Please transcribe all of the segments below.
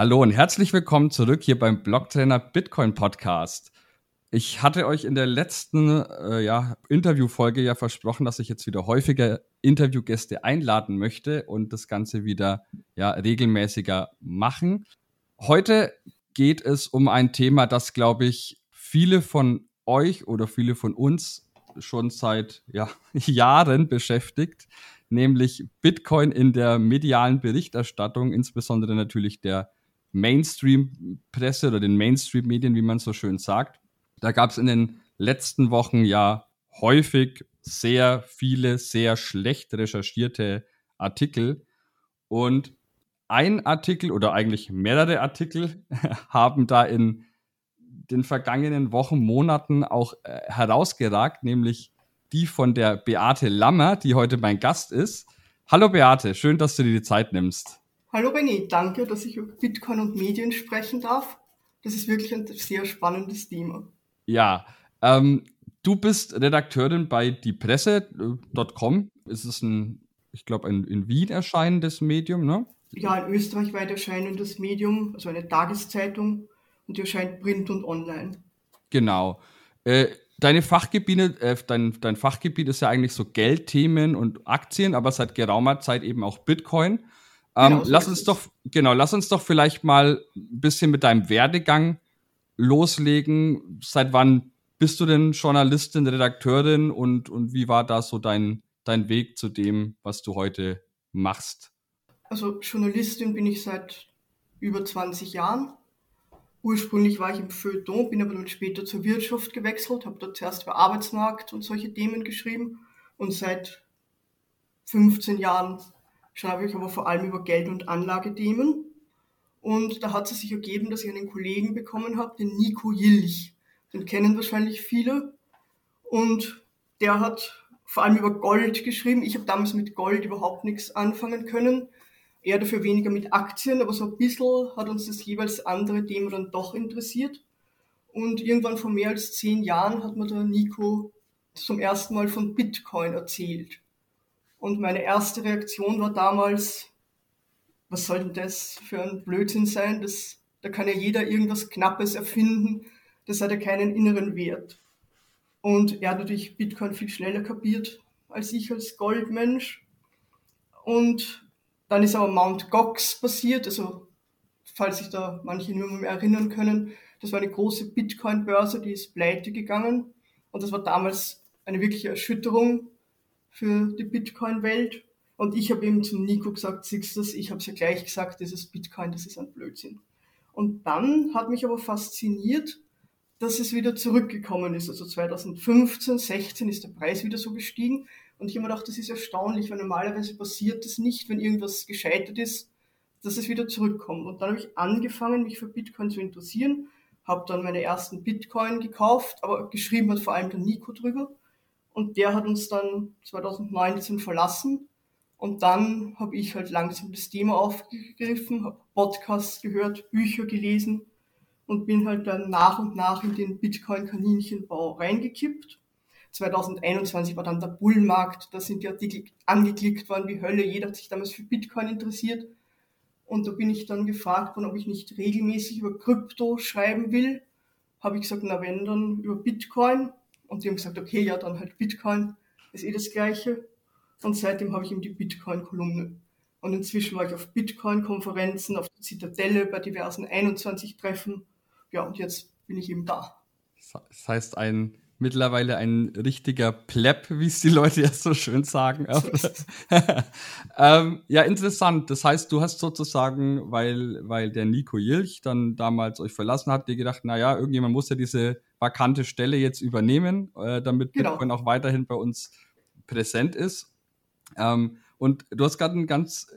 Hallo und herzlich willkommen zurück hier beim Blocktrainer Bitcoin Podcast. Ich hatte euch in der letzten äh, ja, Interviewfolge ja versprochen, dass ich jetzt wieder häufiger Interviewgäste einladen möchte und das Ganze wieder ja, regelmäßiger machen. Heute geht es um ein Thema, das, glaube ich, viele von euch oder viele von uns schon seit ja, Jahren beschäftigt, nämlich Bitcoin in der medialen Berichterstattung, insbesondere natürlich der Mainstream-Presse oder den Mainstream-Medien, wie man so schön sagt. Da gab es in den letzten Wochen ja häufig sehr viele, sehr schlecht recherchierte Artikel. Und ein Artikel oder eigentlich mehrere Artikel haben da in den vergangenen Wochen, Monaten auch äh, herausgeragt, nämlich die von der Beate Lammer, die heute mein Gast ist. Hallo Beate, schön, dass du dir die Zeit nimmst. Hallo René, danke, dass ich über Bitcoin und Medien sprechen darf. Das ist wirklich ein sehr spannendes Thema. Ja, ähm, du bist Redakteurin bei diepresse.com. Es ist ein, ich glaube, ein in Wien erscheinendes Medium, ne? Ja, ein österreichweit erscheinendes Medium, also eine Tageszeitung und die erscheint print und online. Genau. Äh, deine Fachgebiete, äh, dein, dein Fachgebiet ist ja eigentlich so Geldthemen und Aktien, aber seit geraumer Zeit eben auch Bitcoin. Ähm, genau, so lass uns doch, genau, lass uns doch vielleicht mal ein bisschen mit deinem Werdegang loslegen. Seit wann bist du denn Journalistin, Redakteurin und, und wie war da so dein, dein Weg zu dem, was du heute machst? Also Journalistin bin ich seit über 20 Jahren. Ursprünglich war ich im Feuilleton, bin aber dann später zur Wirtschaft gewechselt, habe dort zuerst über Arbeitsmarkt und solche Themen geschrieben und seit 15 Jahren schreibe ich aber vor allem über Geld- und Anlagethemen. Und da hat es sich ergeben, dass ich einen Kollegen bekommen habe, den Nico Jilch. Den kennen wahrscheinlich viele. Und der hat vor allem über Gold geschrieben. Ich habe damals mit Gold überhaupt nichts anfangen können. Er dafür weniger mit Aktien, aber so ein bisschen hat uns das jeweils andere Thema dann doch interessiert. Und irgendwann vor mehr als zehn Jahren hat mir der Nico zum ersten Mal von Bitcoin erzählt. Und meine erste Reaktion war damals, was soll denn das für ein Blödsinn sein? Das, da kann ja jeder irgendwas Knappes erfinden. Das hat ja keinen inneren Wert. Und er hat natürlich Bitcoin viel schneller kapiert als ich als Goldmensch. Und dann ist aber Mount Gox passiert, also falls sich da manche nur mehr erinnern können, das war eine große Bitcoin-Börse, die ist pleite gegangen. Und das war damals eine wirkliche Erschütterung für die Bitcoin-Welt. Und ich habe eben zum Nico gesagt, siehst du das, ich habe es ja gleich gesagt, ist Bitcoin, das ist ein Blödsinn. Und dann hat mich aber fasziniert, dass es wieder zurückgekommen ist. Also 2015, 16 ist der Preis wieder so gestiegen. Und ich habe mir gedacht, das ist erstaunlich, weil normalerweise passiert das nicht, wenn irgendwas gescheitert ist, dass es wieder zurückkommt. Und dann habe ich angefangen, mich für Bitcoin zu interessieren, habe dann meine ersten Bitcoin gekauft, aber geschrieben hat vor allem der Nico drüber. Und der hat uns dann 2019 verlassen. Und dann habe ich halt langsam das Thema aufgegriffen, habe Podcasts gehört, Bücher gelesen und bin halt dann nach und nach in den Bitcoin-Kaninchenbau reingekippt. 2021 war dann der Bullmarkt, da sind die Artikel angeklickt worden wie Hölle, jeder hat sich damals für Bitcoin interessiert. Und da bin ich dann gefragt worden, ob ich nicht regelmäßig über Krypto schreiben will. Habe ich gesagt, na wenn, dann über Bitcoin. Und die haben gesagt, okay, ja, dann halt Bitcoin, ist eh das Gleiche. Und seitdem habe ich eben die Bitcoin-Kolumne. Und inzwischen war ich auf Bitcoin-Konferenzen, auf der Zitadelle, bei diversen 21-Treffen. Ja, und jetzt bin ich eben da. Das heißt, ein mittlerweile ein richtiger Pleb, wie es die Leute ja so schön sagen. ähm, ja, interessant. Das heißt, du hast sozusagen, weil, weil der Nico Jilch dann damals euch verlassen hat, dir gedacht, naja, irgendjemand muss ja diese vakante Stelle jetzt übernehmen, äh, damit genau. Bitcoin auch weiterhin bei uns präsent ist. Ähm, und du hast gerade einen ganz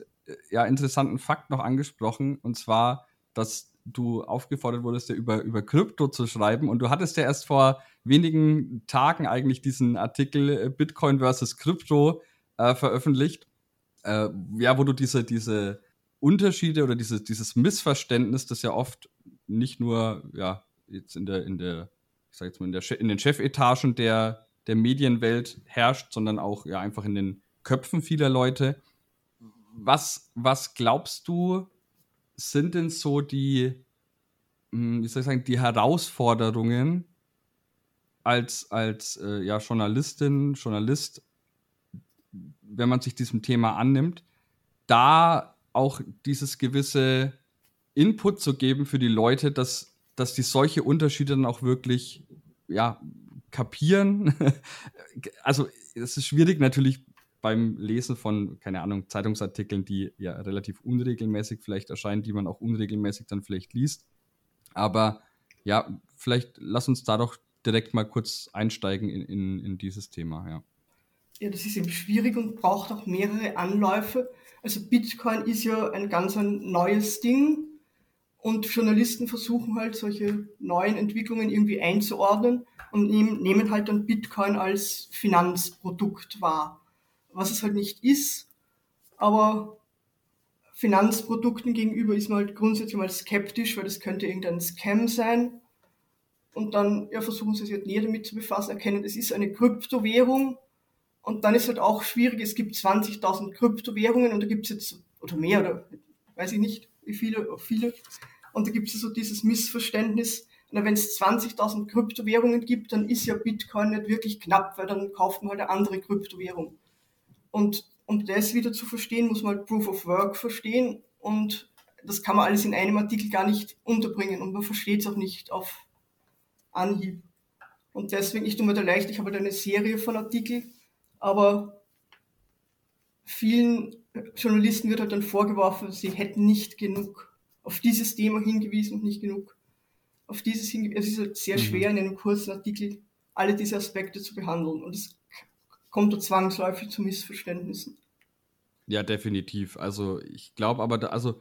ja, interessanten Fakt noch angesprochen, und zwar, dass du aufgefordert wurdest, ja über, über Krypto zu schreiben. Und du hattest ja erst vor wenigen Tagen eigentlich diesen Artikel äh, Bitcoin versus Krypto äh, veröffentlicht. Äh, ja, wo du diese, diese Unterschiede oder diese, dieses Missverständnis, das ja oft nicht nur ja, jetzt in der, in der, ich sag jetzt mal, in, der, in den Chefetagen der, der Medienwelt herrscht, sondern auch ja einfach in den Köpfen vieler Leute. Was, was glaubst du, sind denn so die, hm, wie soll ich sagen, die Herausforderungen als, als äh, ja, Journalistin, Journalist, wenn man sich diesem Thema annimmt, da auch dieses gewisse Input zu geben für die Leute, dass, dass die solche Unterschiede dann auch wirklich ja, kapieren. also es ist schwierig natürlich beim Lesen von, keine Ahnung, Zeitungsartikeln, die ja relativ unregelmäßig vielleicht erscheinen, die man auch unregelmäßig dann vielleicht liest. Aber ja, vielleicht lass uns da doch direkt mal kurz einsteigen in, in, in dieses Thema, ja. Ja, das ist eben schwierig und braucht auch mehrere Anläufe. Also Bitcoin ist ja ein ganz ein neues Ding und Journalisten versuchen halt solche neuen Entwicklungen irgendwie einzuordnen und nehmen halt dann Bitcoin als Finanzprodukt wahr. Was es halt nicht ist, aber Finanzprodukten gegenüber ist man halt grundsätzlich mal skeptisch, weil das könnte irgendein Scam sein. Und dann ja, versuchen sie sich halt näher damit zu befassen, erkennen, es ist eine Kryptowährung und dann ist halt auch schwierig, es gibt 20.000 Kryptowährungen und da gibt es jetzt, oder mehr, oder weiß ich nicht, wie viele, viele. Und da gibt es so dieses Missverständnis, wenn es 20.000 Kryptowährungen gibt, dann ist ja Bitcoin nicht wirklich knapp, weil dann kauft man halt eine andere Kryptowährung. Und um das wieder zu verstehen, muss man halt Proof of Work verstehen und das kann man alles in einem Artikel gar nicht unterbringen und man versteht es auch nicht auf Anhieb. Und deswegen, ich tue mir da leicht, ich habe halt eine Serie von Artikeln, aber vielen Journalisten wird halt dann vorgeworfen, sie hätten nicht genug auf dieses Thema hingewiesen und nicht genug auf dieses hingewiesen. Es ist halt sehr mhm. schwer, in einem kurzen Artikel alle diese Aspekte zu behandeln und es kommt da zwangsläufig zu Missverständnissen. Ja, definitiv. Also ich glaube aber, da, also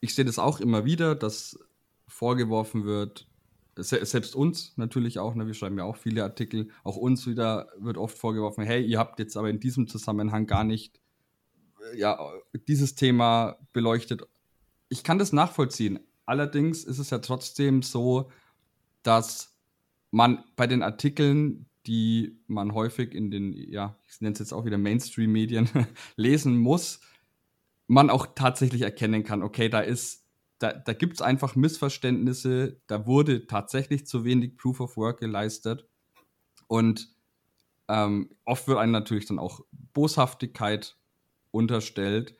ich sehe das auch immer wieder, dass vorgeworfen wird, selbst uns natürlich auch, ne, wir schreiben ja auch viele Artikel, auch uns wieder wird oft vorgeworfen, hey, ihr habt jetzt aber in diesem Zusammenhang gar nicht äh, ja, dieses Thema beleuchtet. Ich kann das nachvollziehen. Allerdings ist es ja trotzdem so, dass man bei den Artikeln, die man häufig in den, ja, ich nenne es jetzt auch wieder Mainstream-Medien lesen muss, man auch tatsächlich erkennen kann, okay, da ist da, da gibt es einfach Missverständnisse, da wurde tatsächlich zu wenig Proof of Work geleistet. Und ähm, oft wird einem natürlich dann auch Boshaftigkeit unterstellt.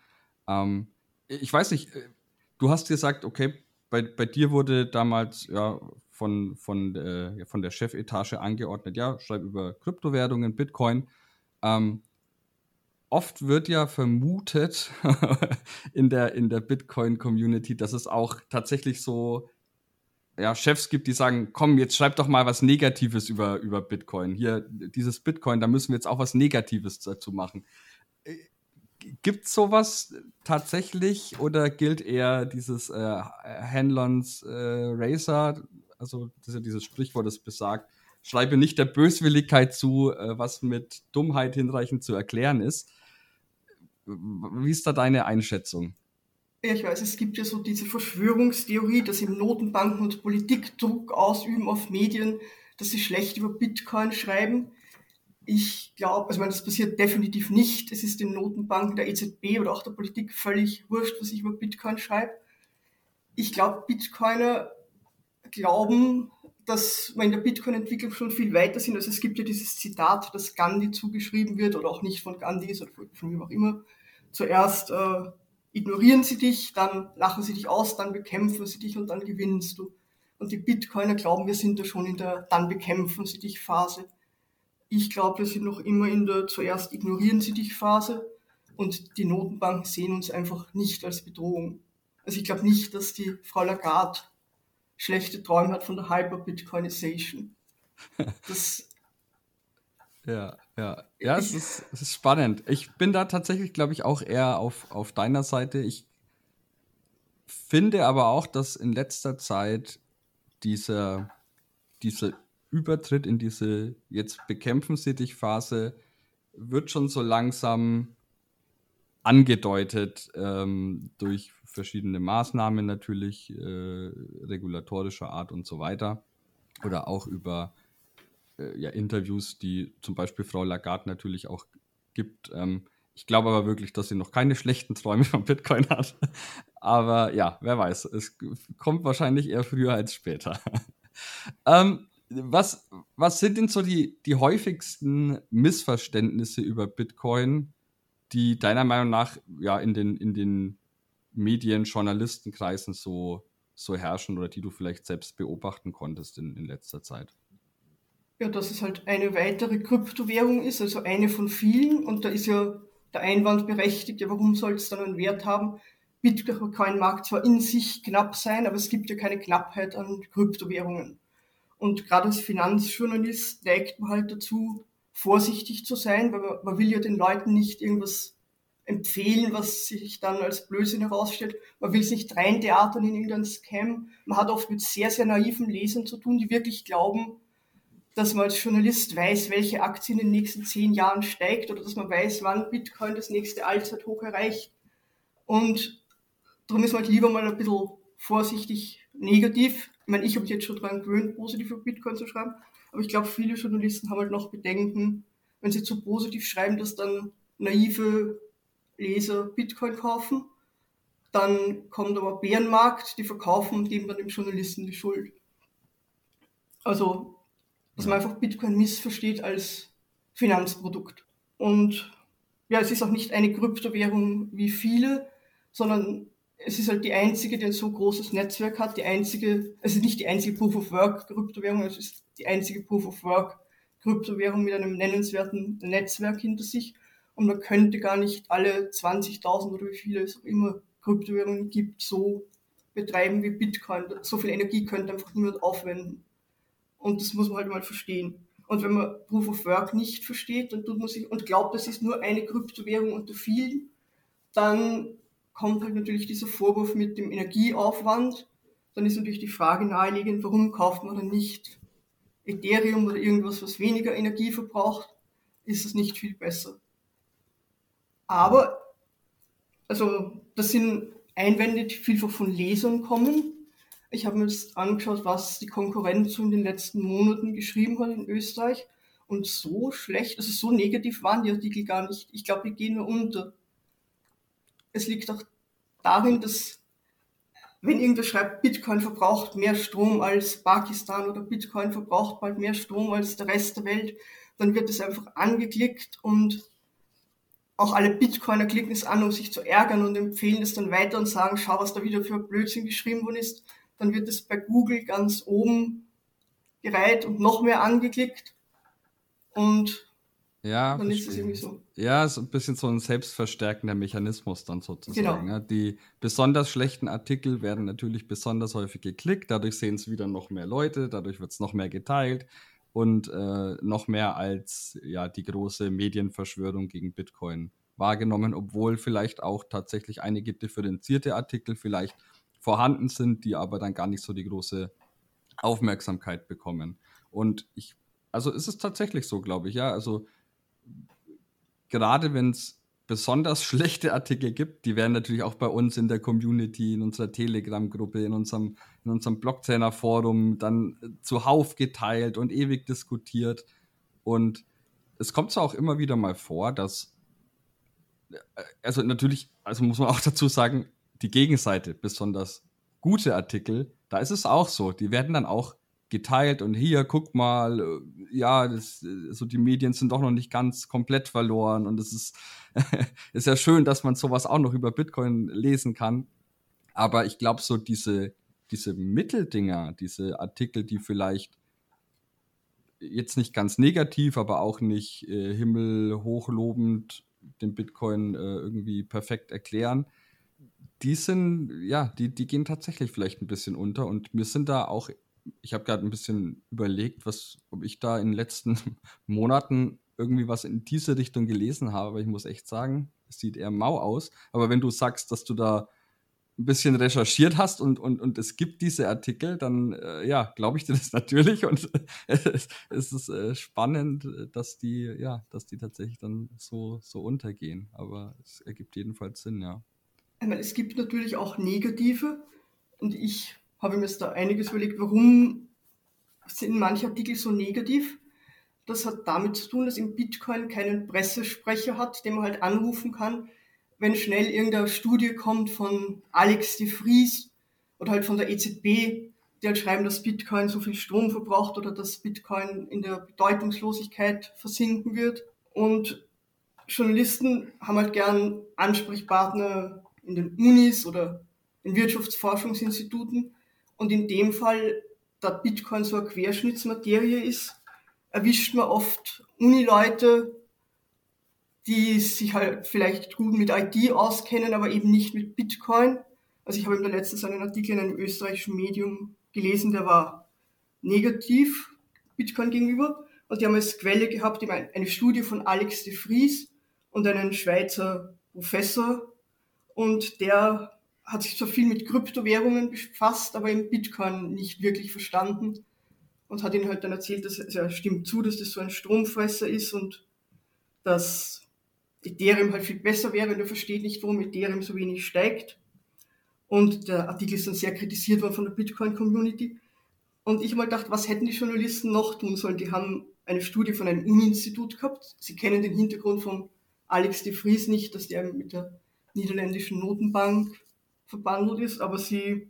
Ähm, ich weiß nicht, äh, du hast gesagt, okay, bei, bei dir wurde damals ja von, von, äh, von der Chefetage angeordnet, ja, schreib über Kryptowährungen, Bitcoin. Ähm, oft wird ja vermutet in der, in der Bitcoin-Community, dass es auch tatsächlich so ja, Chefs gibt, die sagen, komm, jetzt schreib doch mal was Negatives über, über Bitcoin. Hier, dieses Bitcoin, da müssen wir jetzt auch was Negatives dazu machen. Gibt es sowas tatsächlich oder gilt eher dieses äh, Hanlons äh, Racer, also das ist ja dieses Sprichwort, das besagt, schreibe nicht der Böswilligkeit zu, äh, was mit Dummheit hinreichend zu erklären ist. Wie ist da deine Einschätzung? Ja, ich weiß, es gibt ja so diese Verschwörungstheorie, dass eben Notenbanken und Politik Druck ausüben auf Medien, dass sie schlecht über Bitcoin schreiben. Ich glaube, also das passiert definitiv nicht. Es ist den Notenbanken der EZB oder auch der Politik völlig wurscht, was ich über Bitcoin schreibe. Ich glaube, Bitcoiner glauben, dass wir in der Bitcoin-Entwicklung schon viel weiter sind. Also es gibt ja dieses Zitat, das Gandhi zugeschrieben wird oder auch nicht von Gandhi oder von wem auch immer. Zuerst äh, ignorieren sie dich, dann lachen sie dich aus, dann bekämpfen sie dich und dann gewinnst du. Und die Bitcoiner glauben, wir sind da schon in der dann bekämpfen sie dich Phase. Ich glaube, wir sind noch immer in der zuerst ignorieren sie dich Phase und die Notenbanken sehen uns einfach nicht als Bedrohung. Also ich glaube nicht, dass die Frau Lagarde schlechte Träume hat von der Hyper-Bitcoinization. Das ja, ja. Ja, es ist, es ist spannend. Ich bin da tatsächlich, glaube ich, auch eher auf, auf deiner Seite. Ich finde aber auch, dass in letzter Zeit dieser, dieser Übertritt in diese jetzt bekämpfen sie dich Phase wird schon so langsam angedeutet ähm, durch verschiedene Maßnahmen natürlich, äh, regulatorischer Art und so weiter. Oder auch über äh, ja, Interviews, die zum Beispiel Frau Lagarde natürlich auch gibt. Ähm, ich glaube aber wirklich, dass sie noch keine schlechten Träume von Bitcoin hat. Aber ja, wer weiß. Es kommt wahrscheinlich eher früher als später. ähm, was, was sind denn so die, die häufigsten Missverständnisse über Bitcoin, die deiner Meinung nach ja in den, in den Medien, Journalistenkreisen so, so herrschen oder die du vielleicht selbst beobachten konntest in, in letzter Zeit? Ja, dass es halt eine weitere Kryptowährung ist, also eine von vielen. Und da ist ja der Einwand berechtigt, ja, warum soll es dann einen Wert haben? Bitcoin mag zwar in sich knapp sein, aber es gibt ja keine Knappheit an Kryptowährungen. Und gerade als Finanzjournalist neigt man halt dazu, vorsichtig zu sein, weil man, man will ja den Leuten nicht irgendwas empfehlen, was sich dann als Blödsinn herausstellt. Man will es nicht reintheatern in irgendeinen Scam. Man hat oft mit sehr, sehr naiven Lesern zu tun, die wirklich glauben, dass man als Journalist weiß, welche Aktie in den nächsten zehn Jahren steigt oder dass man weiß, wann Bitcoin das nächste Allzeithoch erreicht. Und darum ist man halt lieber mal ein bisschen vorsichtig negativ. Ich meine, ich habe mich jetzt schon daran gewöhnt, positiv über Bitcoin zu schreiben, aber ich glaube, viele Journalisten haben halt noch Bedenken, wenn sie zu positiv schreiben, dass dann naive Leser Bitcoin kaufen. Dann kommt aber Bärenmarkt, die verkaufen und geben dann dem Journalisten die Schuld. Also, dass man einfach Bitcoin missversteht als Finanzprodukt. Und ja, es ist auch nicht eine Kryptowährung wie viele, sondern es ist halt die einzige, die ein so großes Netzwerk hat, die einzige, also nicht die einzige Proof of Work Kryptowährung, es ist die einzige Proof of Work Kryptowährung mit einem nennenswerten Netzwerk hinter sich. Und man könnte gar nicht alle 20.000 oder wie viele es auch immer Kryptowährungen gibt, so betreiben wie Bitcoin. So viel Energie könnte einfach niemand aufwenden. Und das muss man halt mal verstehen. Und wenn man Proof of Work nicht versteht und, tut man sich, und glaubt, das ist nur eine Kryptowährung unter vielen, dann kommt halt natürlich dieser Vorwurf mit dem Energieaufwand. Dann ist natürlich die Frage naheliegend, warum kauft man dann nicht Ethereum oder irgendwas, was weniger Energie verbraucht? Ist es nicht viel besser? Aber, also, das sind Einwände, die vielfach von Lesern kommen. Ich habe mir jetzt angeschaut, was die Konkurrenz in den letzten Monaten geschrieben hat in Österreich. Und so schlecht, also so negativ waren die Artikel gar nicht. Ich glaube, die gehen nur unter es liegt auch darin, dass wenn irgendwer schreibt, Bitcoin verbraucht mehr Strom als Pakistan oder Bitcoin verbraucht bald mehr Strom als der Rest der Welt, dann wird es einfach angeklickt und auch alle Bitcoiner klicken es an, um sich zu ärgern und empfehlen es dann weiter und sagen, schau, was da wieder für Blödsinn geschrieben worden ist. Dann wird es bei Google ganz oben gereiht und noch mehr angeklickt. Und ja, dann ist es irgendwie so. Ja, ist ein bisschen so ein selbstverstärkender Mechanismus dann sozusagen. Genau. Ja, die besonders schlechten Artikel werden natürlich besonders häufig geklickt, dadurch sehen es wieder noch mehr Leute, dadurch wird es noch mehr geteilt und äh, noch mehr als ja die große Medienverschwörung gegen Bitcoin wahrgenommen, obwohl vielleicht auch tatsächlich einige differenzierte Artikel vielleicht vorhanden sind, die aber dann gar nicht so die große Aufmerksamkeit bekommen. Und ich, also ist es tatsächlich so, glaube ich, ja. Also gerade wenn es besonders schlechte Artikel gibt, die werden natürlich auch bei uns in der Community, in unserer Telegram-Gruppe, in unserem, in unserem Blocktrainer-Forum dann zuhauf geteilt und ewig diskutiert. Und es kommt zwar auch immer wieder mal vor, dass, also natürlich, also muss man auch dazu sagen, die Gegenseite, besonders gute Artikel, da ist es auch so. Die werden dann auch geteilt und hier, guck mal, äh, ja, das, äh, so die Medien sind doch noch nicht ganz komplett verloren und es ist, ist ja schön, dass man sowas auch noch über Bitcoin lesen kann. Aber ich glaube, so diese, diese Mitteldinger, diese Artikel, die vielleicht jetzt nicht ganz negativ, aber auch nicht äh, himmelhochlobend den Bitcoin äh, irgendwie perfekt erklären, die sind, ja, die, die gehen tatsächlich vielleicht ein bisschen unter und mir sind da auch ich habe gerade ein bisschen überlegt, was, ob ich da in den letzten Monaten irgendwie was in diese Richtung gelesen habe, aber ich muss echt sagen, es sieht eher mau aus. Aber wenn du sagst, dass du da ein bisschen recherchiert hast und, und, und es gibt diese Artikel, dann äh, ja, glaube ich dir das natürlich und es, es ist äh, spannend, dass die, ja, dass die tatsächlich dann so, so untergehen. Aber es ergibt jedenfalls Sinn, ja. Es gibt natürlich auch negative und ich habe ich mir da einiges überlegt, warum sind manche Artikel so negativ. Das hat damit zu tun, dass im Bitcoin keinen Pressesprecher hat, den man halt anrufen kann, wenn schnell irgendeine Studie kommt von Alex de Vries oder halt von der EZB, die halt schreiben, dass Bitcoin so viel Strom verbraucht oder dass Bitcoin in der Bedeutungslosigkeit versinken wird. Und Journalisten haben halt gern Ansprechpartner in den Unis oder in Wirtschaftsforschungsinstituten. Und in dem Fall, da Bitcoin so eine Querschnittsmaterie ist, erwischt man oft Unileute, die sich halt vielleicht gut mit IT auskennen, aber eben nicht mit Bitcoin. Also ich habe im letztens einen Artikel in einem österreichischen Medium gelesen, der war negativ Bitcoin gegenüber. Und die haben als Quelle gehabt eine Studie von Alex de Vries und einen Schweizer Professor. Und der hat sich zwar viel mit Kryptowährungen befasst, aber im Bitcoin nicht wirklich verstanden. Und hat ihnen halt dann erzählt, dass ja, stimmt zu, dass das so ein Stromfresser ist und dass Ethereum halt viel besser wäre und er versteht nicht, warum Ethereum so wenig steigt. Und der Artikel ist dann sehr kritisiert worden von der Bitcoin-Community. Und ich mal gedacht, was hätten die Journalisten noch tun sollen? Die haben eine Studie von einem Uni-Institut gehabt. Sie kennen den Hintergrund von Alex de Vries nicht, dass der mit der niederländischen Notenbank verbandelt ist, aber sie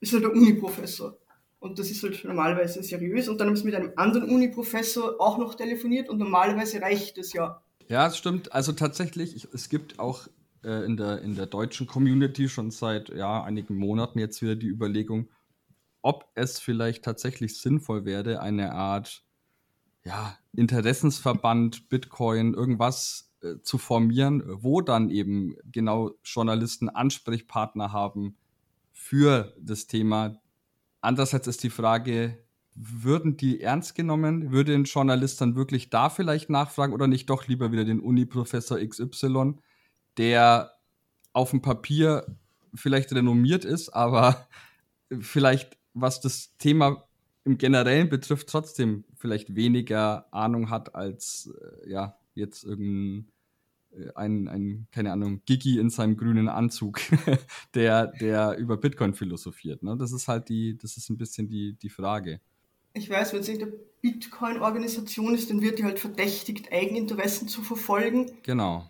ist halt der Uni-Professor. Und das ist halt normalerweise seriös. Und dann haben sie mit einem anderen Uni-Professor auch noch telefoniert und normalerweise reicht es ja ja, es stimmt. Also tatsächlich, ich, es gibt auch äh, in, der, in der deutschen Community schon seit ja, einigen Monaten jetzt wieder die Überlegung, ob es vielleicht tatsächlich sinnvoll wäre, eine Art ja, Interessensverband, Bitcoin, irgendwas äh, zu formieren, wo dann eben genau Journalisten Ansprechpartner haben für das Thema. Andererseits ist die Frage, würden die ernst genommen? Würde ein Journalist dann wirklich da vielleicht nachfragen oder nicht doch lieber wieder den Uni-Professor XY, der auf dem Papier vielleicht renommiert ist, aber vielleicht, was das Thema im Generellen betrifft, trotzdem vielleicht weniger Ahnung hat als äh, ja jetzt irgendein äh, ein, ein, keine Ahnung, Gigi in seinem grünen Anzug, der, der über Bitcoin philosophiert. Ne? Das ist halt die, das ist ein bisschen die, die Frage ich weiß, wenn es eine Bitcoin-Organisation ist, dann wird die halt verdächtigt, Eigeninteressen zu verfolgen. Genau.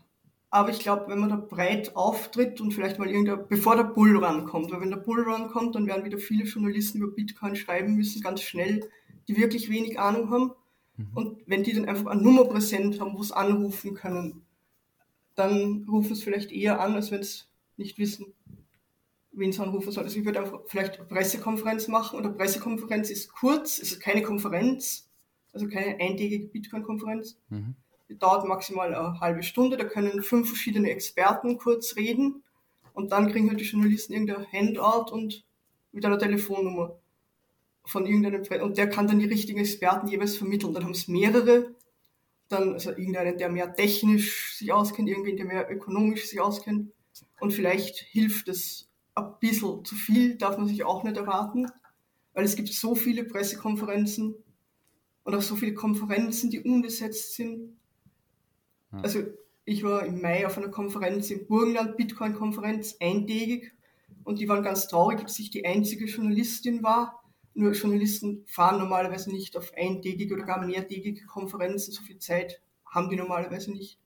Aber ich glaube, wenn man da breit auftritt und vielleicht mal irgendein, bevor der Bullrun kommt, weil wenn der Bullrun kommt, dann werden wieder viele Journalisten über Bitcoin schreiben müssen, ganz schnell, die wirklich wenig Ahnung haben. Mhm. Und wenn die dann einfach eine Nummer präsent haben, wo sie anrufen können, dann rufen sie vielleicht eher an, als wenn sie nicht wissen wen sie anrufen soll. Also ich würde einfach vielleicht eine Pressekonferenz machen und eine Pressekonferenz ist kurz, es ist keine Konferenz, also keine eintägige Bitcoin-Konferenz. Mhm. Die dauert maximal eine halbe Stunde, da können fünf verschiedene Experten kurz reden und dann kriegen halt die Journalisten irgendein Handout und mit einer Telefonnummer von irgendeinem Pre und der kann dann die richtigen Experten jeweils vermitteln. Dann haben es mehrere, dann also irgendeinen, der mehr technisch sich auskennt, irgendwen, der mehr ökonomisch sich auskennt und vielleicht hilft es ein bisschen zu viel darf man sich auch nicht erwarten, weil es gibt so viele Pressekonferenzen und auch so viele Konferenzen, die unbesetzt sind. Ja. Also ich war im Mai auf einer Konferenz im Burgenland, Bitcoin-Konferenz, eintägig und die waren ganz traurig, dass ich die einzige Journalistin war. Nur Journalisten fahren normalerweise nicht auf eintägige oder gar mehrtägige Konferenzen, so viel Zeit haben die normalerweise nicht.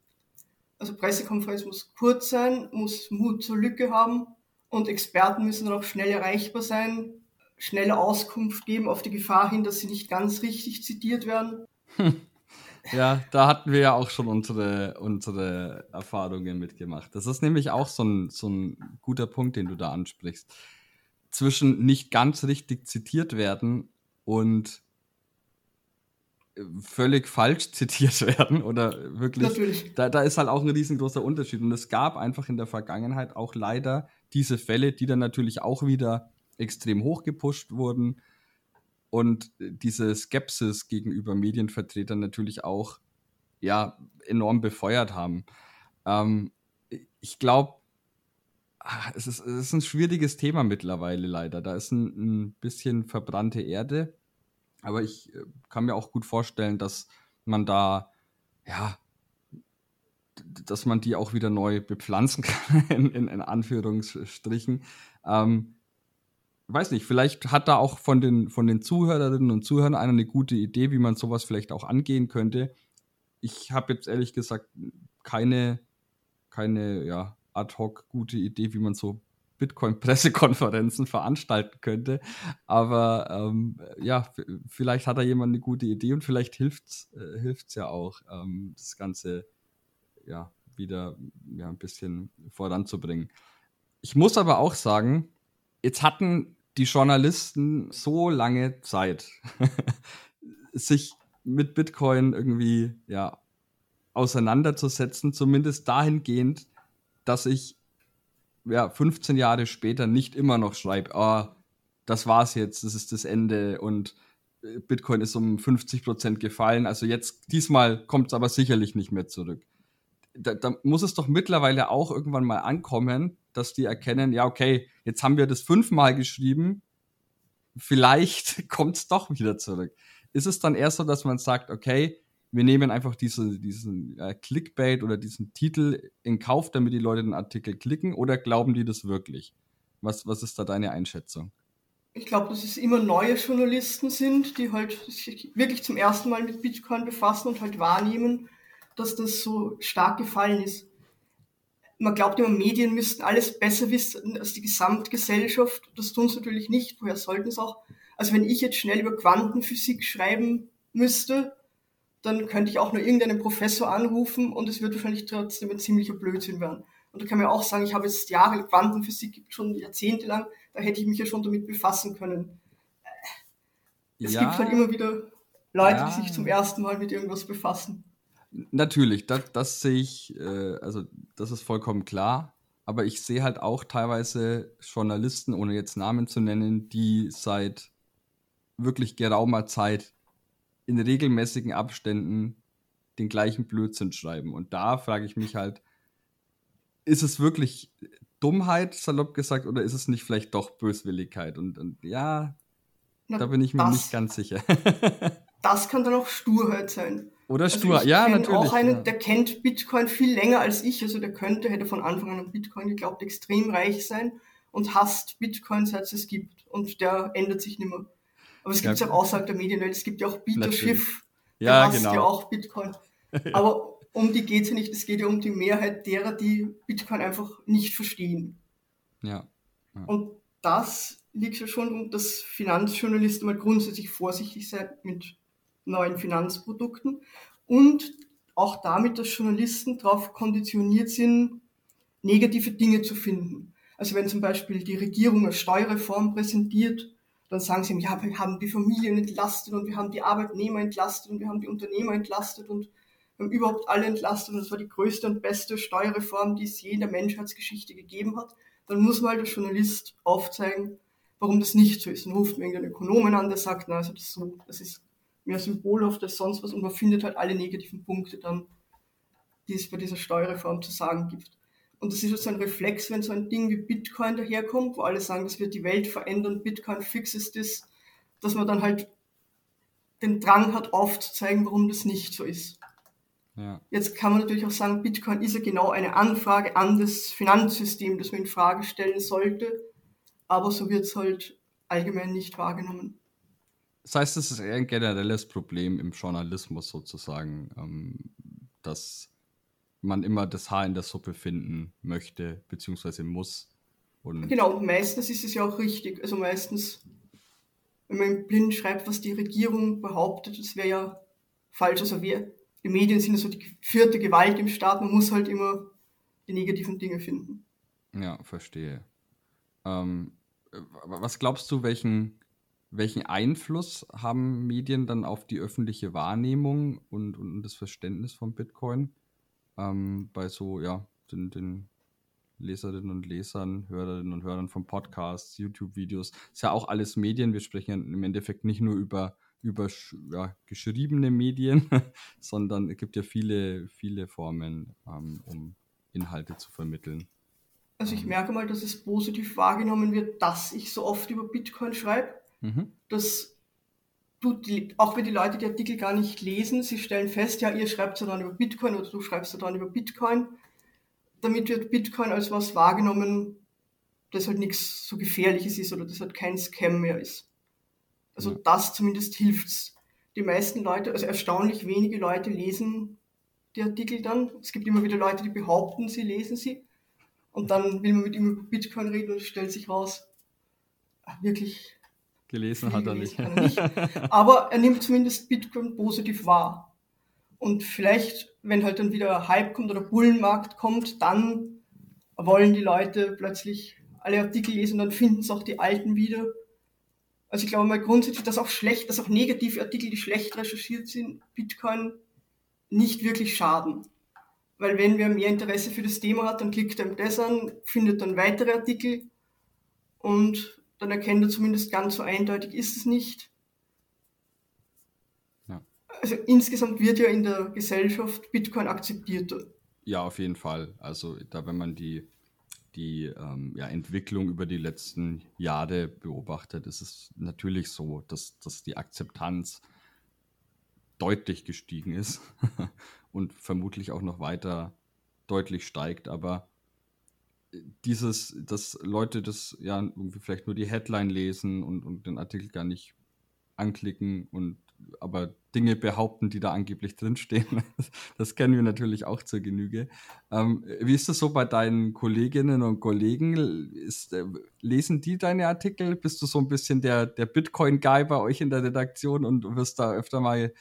Also Pressekonferenz muss kurz sein, muss Mut zur Lücke haben und Experten müssen dann auch schnell erreichbar sein, schnelle Auskunft geben auf die Gefahr hin, dass sie nicht ganz richtig zitiert werden. Ja, da hatten wir ja auch schon unsere, unsere Erfahrungen mitgemacht. Das ist nämlich auch so ein, so ein guter Punkt, den du da ansprichst. Zwischen nicht ganz richtig zitiert werden und völlig falsch zitiert werden oder wirklich. Natürlich. Da, da ist halt auch ein riesengroßer Unterschied. Und es gab einfach in der Vergangenheit auch leider diese Fälle, die dann natürlich auch wieder extrem hochgepusht wurden und diese Skepsis gegenüber Medienvertretern natürlich auch ja enorm befeuert haben. Ähm, ich glaube, es ist, es ist ein schwieriges Thema mittlerweile leider. Da ist ein, ein bisschen verbrannte Erde, aber ich äh, kann mir auch gut vorstellen, dass man da ja dass man die auch wieder neu bepflanzen kann, in, in, in Anführungsstrichen. Ähm, weiß nicht, vielleicht hat da auch von den, von den Zuhörerinnen und Zuhörern einer eine gute Idee, wie man sowas vielleicht auch angehen könnte. Ich habe jetzt ehrlich gesagt keine, keine ja, ad hoc gute Idee, wie man so Bitcoin-Pressekonferenzen veranstalten könnte. Aber ähm, ja, vielleicht hat da jemand eine gute Idee und vielleicht hilft es äh, ja auch, ähm, das Ganze ja wieder ja, ein bisschen voranzubringen. Ich muss aber auch sagen, jetzt hatten die Journalisten so lange Zeit, sich mit Bitcoin irgendwie ja auseinanderzusetzen, zumindest dahingehend, dass ich ja 15 Jahre später nicht immer noch schreibe, ah, das war's jetzt, das ist das Ende und äh, Bitcoin ist um 50 Prozent gefallen. Also jetzt, diesmal kommt es aber sicherlich nicht mehr zurück. Da, da, muss es doch mittlerweile auch irgendwann mal ankommen, dass die erkennen, ja, okay, jetzt haben wir das fünfmal geschrieben, vielleicht kommt es doch wieder zurück. Ist es dann erst so, dass man sagt, okay, wir nehmen einfach diese, diesen äh, Clickbait oder diesen Titel in Kauf, damit die Leute den Artikel klicken, oder glauben die das wirklich? Was, was ist da deine Einschätzung? Ich glaube, dass es immer neue Journalisten sind, die halt sich wirklich zum ersten Mal mit Bitcoin befassen und halt wahrnehmen, dass das so stark gefallen ist. Man glaubt immer, Medien müssten alles besser wissen als die Gesamtgesellschaft. Das tun sie natürlich nicht. Woher sollten es auch? Also wenn ich jetzt schnell über Quantenphysik schreiben müsste, dann könnte ich auch nur irgendeinen Professor anrufen und es wird wahrscheinlich trotzdem ein ziemlicher Blödsinn werden. Und da kann man auch sagen, ich habe jetzt Jahre Quantenphysik schon jahrzehntelang, da hätte ich mich ja schon damit befassen können. Es ja, gibt halt immer wieder Leute, ja. die sich zum ersten Mal mit irgendwas befassen. Natürlich, das, das sehe ich, äh, also das ist vollkommen klar. Aber ich sehe halt auch teilweise Journalisten, ohne jetzt Namen zu nennen, die seit wirklich geraumer Zeit in regelmäßigen Abständen den gleichen Blödsinn schreiben. Und da frage ich mich halt, ist es wirklich Dummheit, salopp gesagt, oder ist es nicht vielleicht doch Böswilligkeit? Und, und ja, Na, da bin ich mir das, nicht ganz sicher. das kann dann auch Sturheit sein. Oder also Stur, ja, natürlich. auch einen, ja. der kennt Bitcoin viel länger als ich. Also der könnte, hätte von Anfang an an Bitcoin geglaubt, extrem reich sein und hasst Bitcoin, seit es es gibt. Und der ändert sich nicht mehr. Aber es gibt ja auch außerhalb der Medienwelt, es gibt ja auch Bieter Schiff, ja, genau. ja auch Bitcoin. Aber um die geht es ja nicht, es geht ja um die Mehrheit derer, die Bitcoin einfach nicht verstehen. Ja. ja. Und das liegt ja schon, dass Finanzjournalisten mal grundsätzlich vorsichtig sein mit neuen Finanzprodukten und auch damit, dass Journalisten darauf konditioniert sind, negative Dinge zu finden. Also wenn zum Beispiel die Regierung eine Steuerreform präsentiert dann sagen sie ja, wir haben die Familien entlastet und wir haben die Arbeitnehmer entlastet und wir haben die Unternehmer entlastet und wir haben überhaupt alle entlastet und das war die größte und beste Steuerreform, die es je in der Menschheitsgeschichte gegeben hat. Dann muss man halt als Journalist aufzeigen, warum das nicht so ist. Dann ruft man irgendeinen Ökonomen an, der sagt, na, also das, so, das ist mehr symbolhaft als sonst was und man findet halt alle negativen Punkte dann, die es bei dieser Steuerreform zu sagen gibt. Und das ist so ein Reflex, wenn so ein Ding wie Bitcoin daherkommt, wo alle sagen, das wird die Welt verändern, Bitcoin fixes das, dass man dann halt den Drang hat, aufzuzeigen, warum das nicht so ist. Ja. Jetzt kann man natürlich auch sagen, Bitcoin ist ja genau eine Anfrage an das Finanzsystem, das man in Frage stellen sollte, aber so wird es halt allgemein nicht wahrgenommen. Das heißt, es ist eher ein generelles Problem im Journalismus sozusagen, ähm, dass man immer das Haar in der Suppe finden möchte, beziehungsweise muss. Und genau, meistens ist es ja auch richtig. Also meistens, wenn man blind schreibt, was die Regierung behauptet, das wäre ja falsch. Also wir, die Medien sind ja so die vierte Gewalt im Staat, man muss halt immer die negativen Dinge finden. Ja, verstehe. Ähm, was glaubst du, welchen, welchen Einfluss haben Medien dann auf die öffentliche Wahrnehmung und, und das Verständnis von Bitcoin? Ähm, bei so, ja, den, den Leserinnen und Lesern, Hörerinnen und Hörern von Podcasts, YouTube-Videos. Ist ja auch alles Medien. Wir sprechen ja im Endeffekt nicht nur über, über ja, geschriebene Medien, sondern es gibt ja viele, viele Formen, ähm, um Inhalte zu vermitteln. Also ich ähm. merke mal, dass es positiv wahrgenommen wird, dass ich so oft über Bitcoin schreibe. Mhm. Dass du, die, auch wenn die Leute die Artikel gar nicht lesen, sie stellen fest, ja, ihr schreibt ja dann über Bitcoin oder du schreibst ja dann über Bitcoin. Damit wird Bitcoin als was wahrgenommen, das halt nichts so Gefährliches ist oder das halt kein Scam mehr ist. Also das zumindest hilft's. Die meisten Leute, also erstaunlich wenige Leute lesen die Artikel dann. Es gibt immer wieder Leute, die behaupten, sie lesen sie. Und dann will man mit ihm über Bitcoin reden und es stellt sich raus, ach, wirklich. Gelesen hat er nicht. er. Aber er nimmt zumindest Bitcoin positiv wahr. Und vielleicht, wenn halt dann wieder Hype kommt oder Bullenmarkt kommt, dann wollen die Leute plötzlich alle Artikel lesen, dann finden sie auch die alten wieder. Also ich glaube mal grundsätzlich, dass auch schlecht, dass auch negative Artikel, die schlecht recherchiert sind, Bitcoin nicht wirklich schaden. Weil wenn wer mehr Interesse für das Thema hat, dann klickt er das an, findet dann weitere Artikel und dann erkennt er zumindest ganz so eindeutig ist es nicht. Ja. Also insgesamt wird ja in der Gesellschaft Bitcoin akzeptierter. Ja, auf jeden Fall. Also da, wenn man die, die ähm, ja, Entwicklung über die letzten Jahre beobachtet, ist es natürlich so, dass, dass die Akzeptanz deutlich gestiegen ist und vermutlich auch noch weiter deutlich steigt. Aber dieses, dass Leute das ja irgendwie vielleicht nur die Headline lesen und, und den Artikel gar nicht anklicken und aber Dinge behaupten, die da angeblich drinstehen. Das kennen wir natürlich auch zur Genüge. Ähm, wie ist das so bei deinen Kolleginnen und Kollegen? Ist, äh, lesen die deine Artikel? Bist du so ein bisschen der, der Bitcoin-Guy bei euch in der Redaktion und wirst da öfter mal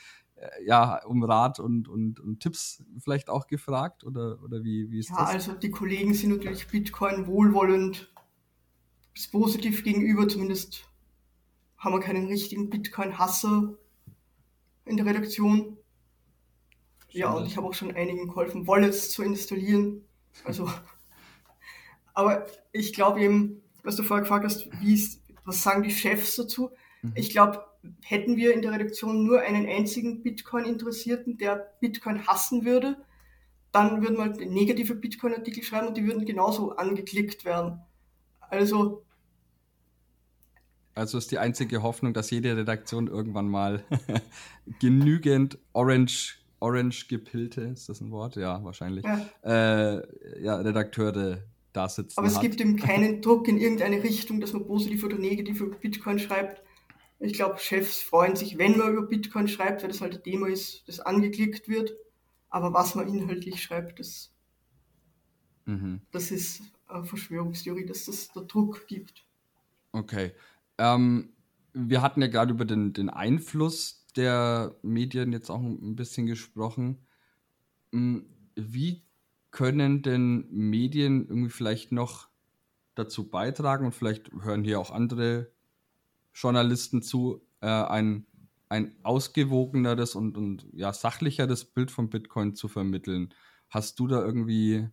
ja, um Rat und, und, und Tipps vielleicht auch gefragt? Oder, oder wie, wie ist ja, das? Ja, also die Kollegen sind natürlich Bitcoin wohlwollend bis positiv gegenüber, zumindest haben wir keinen richtigen Bitcoin-Hasser in der Redaktion. Ja, und ich habe auch schon einigen geholfen, Wallets zu installieren. Also, aber ich glaube eben, was du vorher gefragt hast, wie ist, was sagen die Chefs dazu? Mhm. Ich glaube, hätten wir in der Redaktion nur einen einzigen Bitcoin-Interessierten, der Bitcoin hassen würde, dann würden wir halt negative Bitcoin-Artikel schreiben und die würden genauso angeklickt werden. Also also ist die einzige Hoffnung, dass jede Redaktion irgendwann mal genügend Orange, Orange gepillte, ist das ein Wort? Ja, wahrscheinlich. Ja, äh, ja Redakteure da sitzen. Aber es hat. gibt eben keinen Druck in irgendeine Richtung, dass man positiv oder negativ über Bitcoin schreibt. Ich glaube, Chefs freuen sich, wenn man über Bitcoin schreibt, weil das halt ein Thema ist, das angeklickt wird. Aber was man inhaltlich schreibt, das, mhm. das ist eine Verschwörungstheorie, dass das der Druck gibt. Okay. Ähm, wir hatten ja gerade über den, den Einfluss der Medien jetzt auch ein bisschen gesprochen. Hm, wie können denn Medien irgendwie vielleicht noch dazu beitragen und vielleicht hören hier auch andere Journalisten zu, äh, ein, ein ausgewogeneres und, und ja, sachlicheres Bild von Bitcoin zu vermitteln? Hast du da irgendwie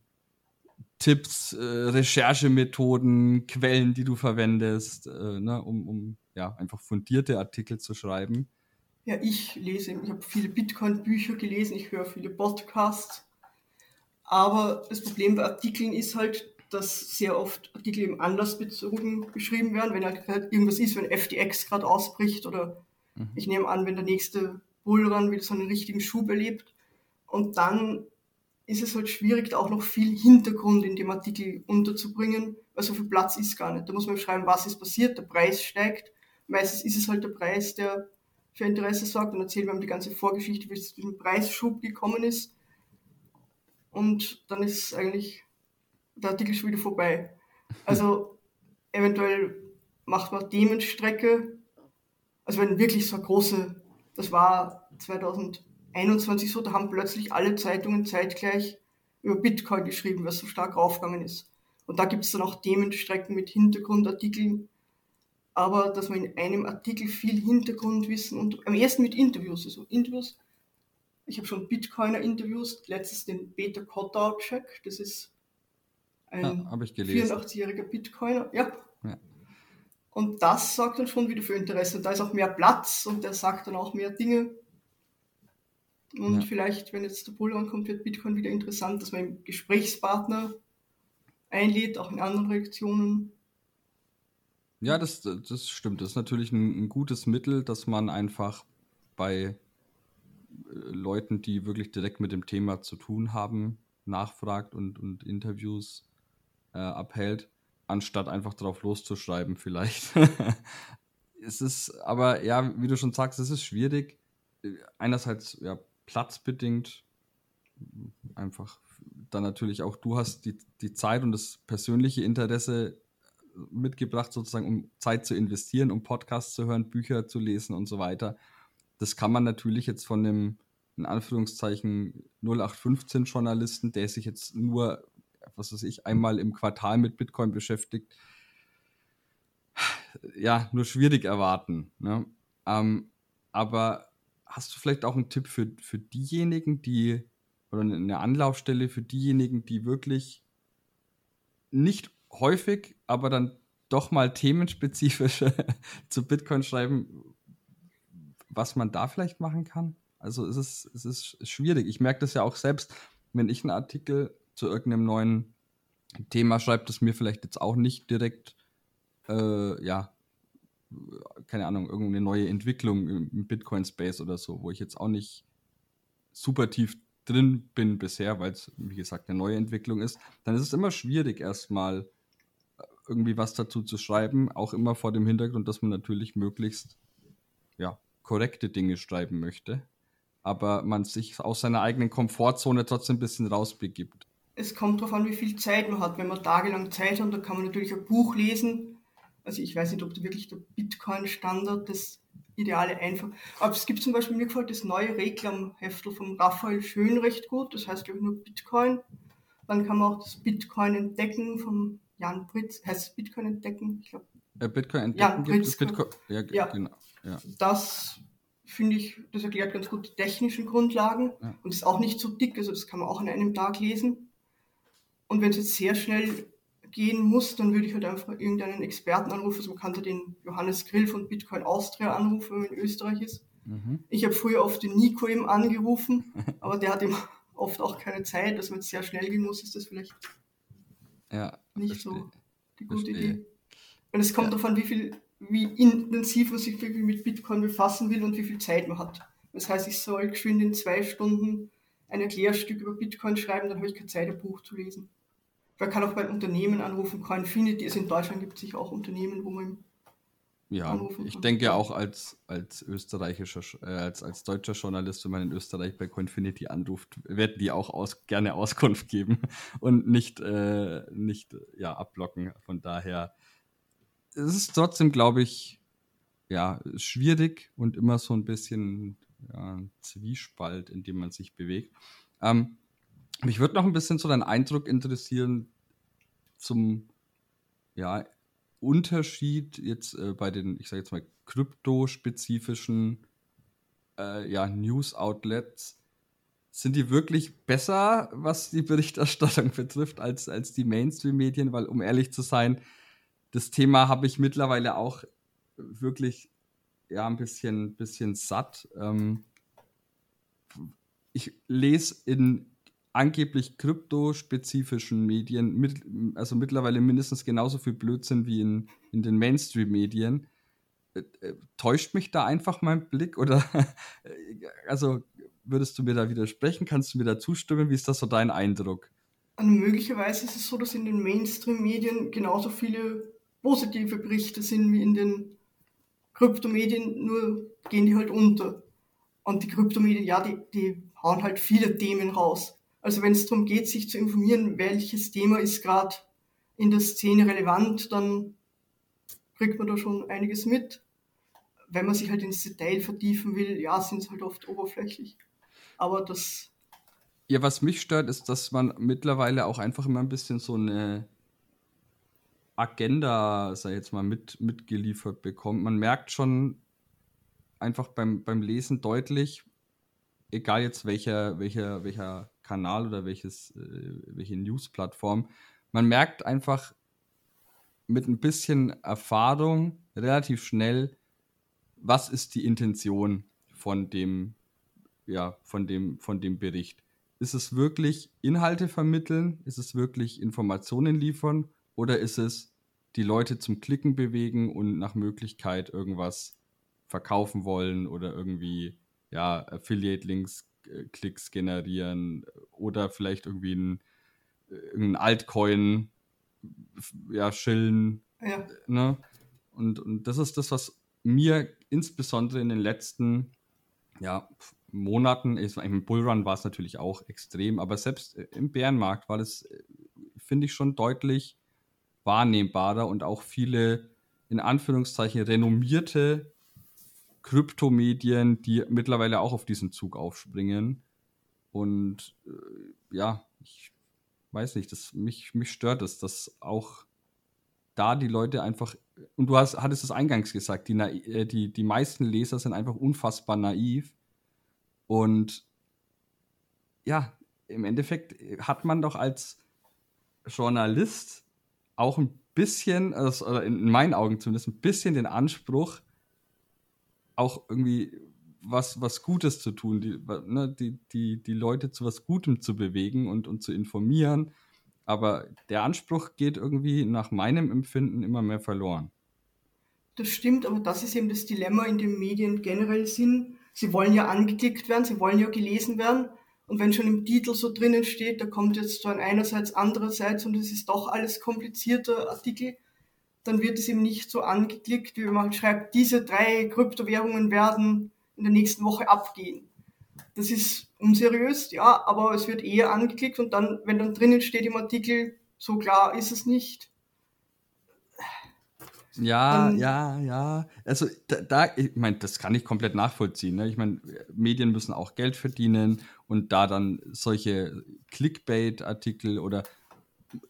Tipps, äh, Recherchemethoden, Quellen, die du verwendest, äh, ne, um, um ja, einfach fundierte Artikel zu schreiben? Ja, ich lese, ich habe viele Bitcoin-Bücher gelesen, ich höre viele Podcasts. Aber das Problem bei Artikeln ist halt, dass sehr oft Artikel im anlassbezogen geschrieben werden, wenn halt irgendwas ist, wenn FTX gerade ausbricht oder mhm. ich nehme an, wenn der nächste Bullrun wieder so einen richtigen Schub erlebt. Und dann ist es halt schwierig, da auch noch viel Hintergrund in dem Artikel unterzubringen, weil so viel Platz ist gar nicht. Da muss man schreiben, was ist passiert, der Preis steigt. Meistens ist es halt der Preis, der für Interesse sorgt. Dann erzählen wir die ganze Vorgeschichte, wie es zu diesem Preisschub gekommen ist. Und dann ist eigentlich der Artikel schon wieder vorbei. Also eventuell macht man Themenstrecke. Also wenn wirklich so eine große, das war 2000 21 so, da haben plötzlich alle Zeitungen zeitgleich über Bitcoin geschrieben, was so stark raufgegangen ist. Und da gibt es dann auch Themenstrecken mit Hintergrundartikeln. Aber dass man in einem Artikel viel Hintergrundwissen und am ersten mit Interviews, also Interviews. Ich habe schon Bitcoiner Interviews, letztes den Peter Kottauczek, das ist ein ja, 84-jähriger Bitcoiner. Ja. ja. Und das sorgt dann schon wieder für Interesse. Und da ist auch mehr Platz und der sagt dann auch mehr Dinge. Und ja. vielleicht, wenn jetzt der Bull ankommt, wird Bitcoin wieder interessant, dass man Gesprächspartner einlädt, auch in anderen Reaktionen. Ja, das, das stimmt. Das ist natürlich ein, ein gutes Mittel, dass man einfach bei äh, Leuten, die wirklich direkt mit dem Thema zu tun haben, nachfragt und, und Interviews äh, abhält, anstatt einfach drauf loszuschreiben, vielleicht. es ist aber, ja, wie du schon sagst, es ist schwierig. Einerseits, ja, platzbedingt einfach dann natürlich auch du hast die, die Zeit und das persönliche Interesse mitgebracht, sozusagen, um Zeit zu investieren, um Podcasts zu hören, Bücher zu lesen und so weiter. Das kann man natürlich jetzt von dem, in Anführungszeichen, 0815-Journalisten, der sich jetzt nur, was weiß ich, einmal im Quartal mit Bitcoin beschäftigt, ja, nur schwierig erwarten. Ne? Ähm, aber hast du vielleicht auch einen Tipp für, für diejenigen, die, oder eine Anlaufstelle für diejenigen, die wirklich nicht häufig, aber dann doch mal themenspezifisch zu Bitcoin schreiben, was man da vielleicht machen kann? Also es ist, es ist schwierig. Ich merke das ja auch selbst, wenn ich einen Artikel zu irgendeinem neuen Thema schreibe, das mir vielleicht jetzt auch nicht direkt, äh, ja, keine Ahnung, irgendeine neue Entwicklung im Bitcoin-Space oder so, wo ich jetzt auch nicht super tief drin bin bisher, weil es, wie gesagt, eine neue Entwicklung ist, dann ist es immer schwierig, erstmal irgendwie was dazu zu schreiben, auch immer vor dem Hintergrund, dass man natürlich möglichst ja, korrekte Dinge schreiben möchte, aber man sich aus seiner eigenen Komfortzone trotzdem ein bisschen rausbegibt. Es kommt darauf an, wie viel Zeit man hat. Wenn man tagelang Zeit hat, dann kann man natürlich ein Buch lesen. Also ich weiß nicht, ob da wirklich der Bitcoin-Standard das ideale einfach. Aber es gibt zum Beispiel, mir gefällt das neue Reklamheftel von Raphael Schön recht gut. Das heißt, glaube ich, nur Bitcoin. Dann kann man auch das Bitcoin entdecken vom Jan Pritz, heißt es Bitcoin entdecken? Ich glaube. Äh, Bitcoin entdecken Jan gibt es Bitcoin. Ja, ja. genau. Ja. Das finde ich, das erklärt ganz gut die technischen Grundlagen Ja. und ist auch nicht so dick, also das kann man auch an einem Tag lesen. Und wenn es jetzt sehr schnell gehen muss, dann würde ich halt einfach irgendeinen Experten anrufen. Also man kann den Johannes Grill von Bitcoin Austria anrufen, wenn man in Österreich ist. Mhm. Ich habe früher oft den Nico eben angerufen, aber der hat eben oft auch keine Zeit. Also wenn es sehr schnell gehen muss, ist das vielleicht ja nicht verstehe. so die gute Verstehe. Idee. Und es kommt davon, wie viel, wie intensiv man sich wirklich mit Bitcoin befassen will und wie viel Zeit man hat. Das heißt, ich soll geschwind in zwei Stunden ein Erklärstück über Bitcoin schreiben, dann habe ich keine Zeit, ein Buch zu lesen. Man kann auch bei Unternehmen anrufen, Coinfinity, also in Deutschland gibt es sicher auch Unternehmen, wo man Ja, anrufen ich kann. denke auch als, als österreichischer, Sch- äh, als, als deutscher Journalist, wenn man in Österreich bei Coinfinity anruft, werden die auch aus, gerne Auskunft geben und nicht, äh, nicht ja, abblocken. Von daher es ist trotzdem, glaube ich, ja, schwierig und immer so ein bisschen ja, Zwiespalt, in dem man sich bewegt. Ähm, mich würde noch ein bisschen so dein Eindruck interessieren zum ja, Unterschied jetzt äh, bei den, ich sage jetzt mal, kryptospezifischen äh, ja, News-Outlets. Sind die wirklich besser, was die Berichterstattung betrifft, als, als die Mainstream-Medien? Weil, um ehrlich zu sein, das Thema habe ich mittlerweile auch wirklich ja, ein bisschen, bisschen satt. Ähm, ich lese in angeblich kryptospezifischen Medien, mit, also mittlerweile mindestens genauso viel Blödsinn wie in, in den Mainstream-Medien. Äh, äh, Täuscht mich da einfach mein Blick oder also würdest du mir da widersprechen? Kannst du mir da zustimmen? Wie ist das so dein Eindruck? Und möglicherweise ist es so, dass in den Mainstream-Medien genauso viele positive Berichte sind wie in den Kryptomedien, nur gehen die halt unter. Und die Kryptomedien, ja, die, die hauen halt viele Themen raus. Also wenn es darum geht, sich zu informieren, welches Thema ist gerade in der Szene relevant, dann kriegt man da schon einiges mit. Wenn man sich halt ins Detail vertiefen will, ja, sind es halt oft oberflächlich. Aber das Ja, was mich stört, ist, dass man mittlerweile auch einfach immer ein bisschen so eine Agenda, ich jetzt mal, mit, mitgeliefert bekommt. Man merkt schon einfach beim, beim Lesen deutlich, egal jetzt welcher, welcher, welcher Kanal oder welches, äh, welche News-Plattform, man merkt einfach mit ein bisschen Erfahrung relativ schnell, was ist die Intention von dem, ja, von dem, von dem Bericht. Ist es wirklich Inhalte vermitteln? Ist es wirklich Informationen liefern? Oder ist es die Leute zum Klicken bewegen und nach Möglichkeit irgendwas verkaufen wollen oder irgendwie ja, Affiliate-Links, Klicks generieren oder vielleicht irgendwie ein, äh, irgendein Altcoin ja, schillen ja, ne? Und, und das ist das, was mir insbesondere in den letzten ja, Monaten, im Bullrun war es natürlich auch extrem, aber selbst im Bärenmarkt war das, finde ich, schon deutlich wahrnehmbarer und auch viele in Anführungszeichen renommierte Kryptomedien, die mittlerweile auch auf diesen Zug aufspringen. Und äh, ja, ich weiß nicht, das, mich, mich stört es, dass auch da die Leute einfach, und du hast, hattest es eingangs gesagt, die, äh, die, die meisten Leser sind einfach unfassbar naiv. Und ja, im Endeffekt hat man doch als Journalist auch ein bisschen, also in meinen Augen zumindest, ein bisschen den Anspruch, auch irgendwie was, was Gutes zu tun, die, ne, die, die, die Leute zu was Gutem zu bewegen und, und zu informieren. Aber der Anspruch geht irgendwie nach meinem Empfinden immer mehr verloren. Das stimmt, aber das ist eben das Dilemma, in dem Medien generell sind. Sie wollen ja angeklickt werden, sie wollen ja gelesen werden. Und wenn schon im Titel so drinnen steht, da kommt jetzt ein einerseits, andererseits und es ist doch alles komplizierter Artikel, dann wird es eben nicht so angeklickt, wie wenn man halt schreibt, diese drei Kryptowährungen werden in der nächsten Woche abgehen. Das ist unseriös, ja, aber es wird eher angeklickt und dann, wenn dann drinnen steht im Artikel, so klar ist es nicht. Ja, dann, ja, ja. Also da, da ich meine, das kann ich komplett nachvollziehen. Ne? Ich meine, Medien müssen auch Geld verdienen und da dann solche Clickbait-Artikel oder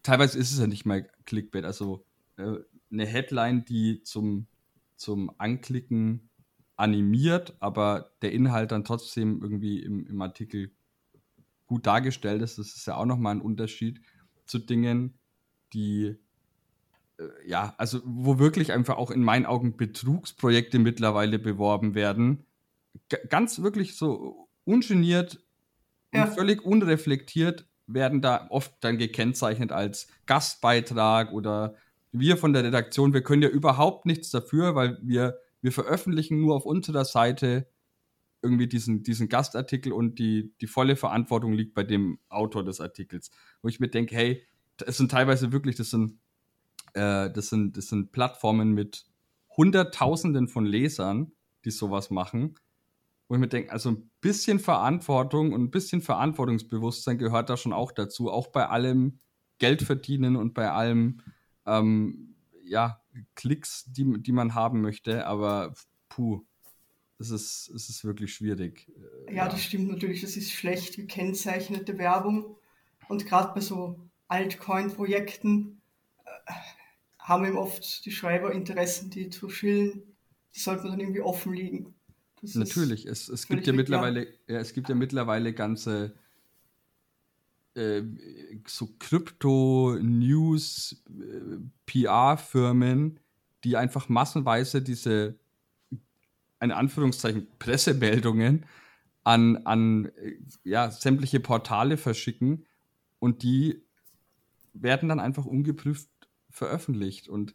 teilweise ist es ja nicht mal Clickbait, also äh, eine Headline, die zum, zum Anklicken animiert, aber der Inhalt dann trotzdem irgendwie im, im Artikel gut dargestellt ist. Das ist ja auch nochmal ein Unterschied zu Dingen, die äh, ja, also wo wirklich einfach auch in meinen Augen Betrugsprojekte mittlerweile beworben werden. G ganz wirklich so ungeniert ja. und völlig unreflektiert werden da oft dann gekennzeichnet als Gastbeitrag oder wir von der Redaktion, wir können ja überhaupt nichts dafür, weil wir, wir veröffentlichen nur auf unserer Seite irgendwie diesen, diesen Gastartikel und die, die volle Verantwortung liegt bei dem Autor des Artikels. Wo ich mir denke, hey, es sind teilweise wirklich, das sind, äh, das sind, das sind Plattformen mit Hunderttausenden von Lesern, die sowas machen. Wo ich mir denke, also ein bisschen Verantwortung und ein bisschen Verantwortungsbewusstsein gehört da schon auch dazu, auch bei allem Geld verdienen und bei allem ähm, ja, Klicks, die, die man haben möchte, aber puh, es ist, es ist wirklich schwierig. Äh, ja, das stimmt natürlich, das ist schlecht gekennzeichnete Werbung. Und gerade bei so Altcoin-Projekten äh, haben eben oft die Schreiber Interessen, die zu schillen. Die sollte man dann irgendwie offen liegen. Das Natürlich, es, es gibt ja mittlerweile, ja, es gibt ja mittlerweile ganze äh, so Krypto-News, äh, die einfach massenweise diese, in Anführungszeichen, Pressemeldungen an, an äh, ja, sämtliche Portale verschicken und die werden dann einfach ungeprüft veröffentlicht. Und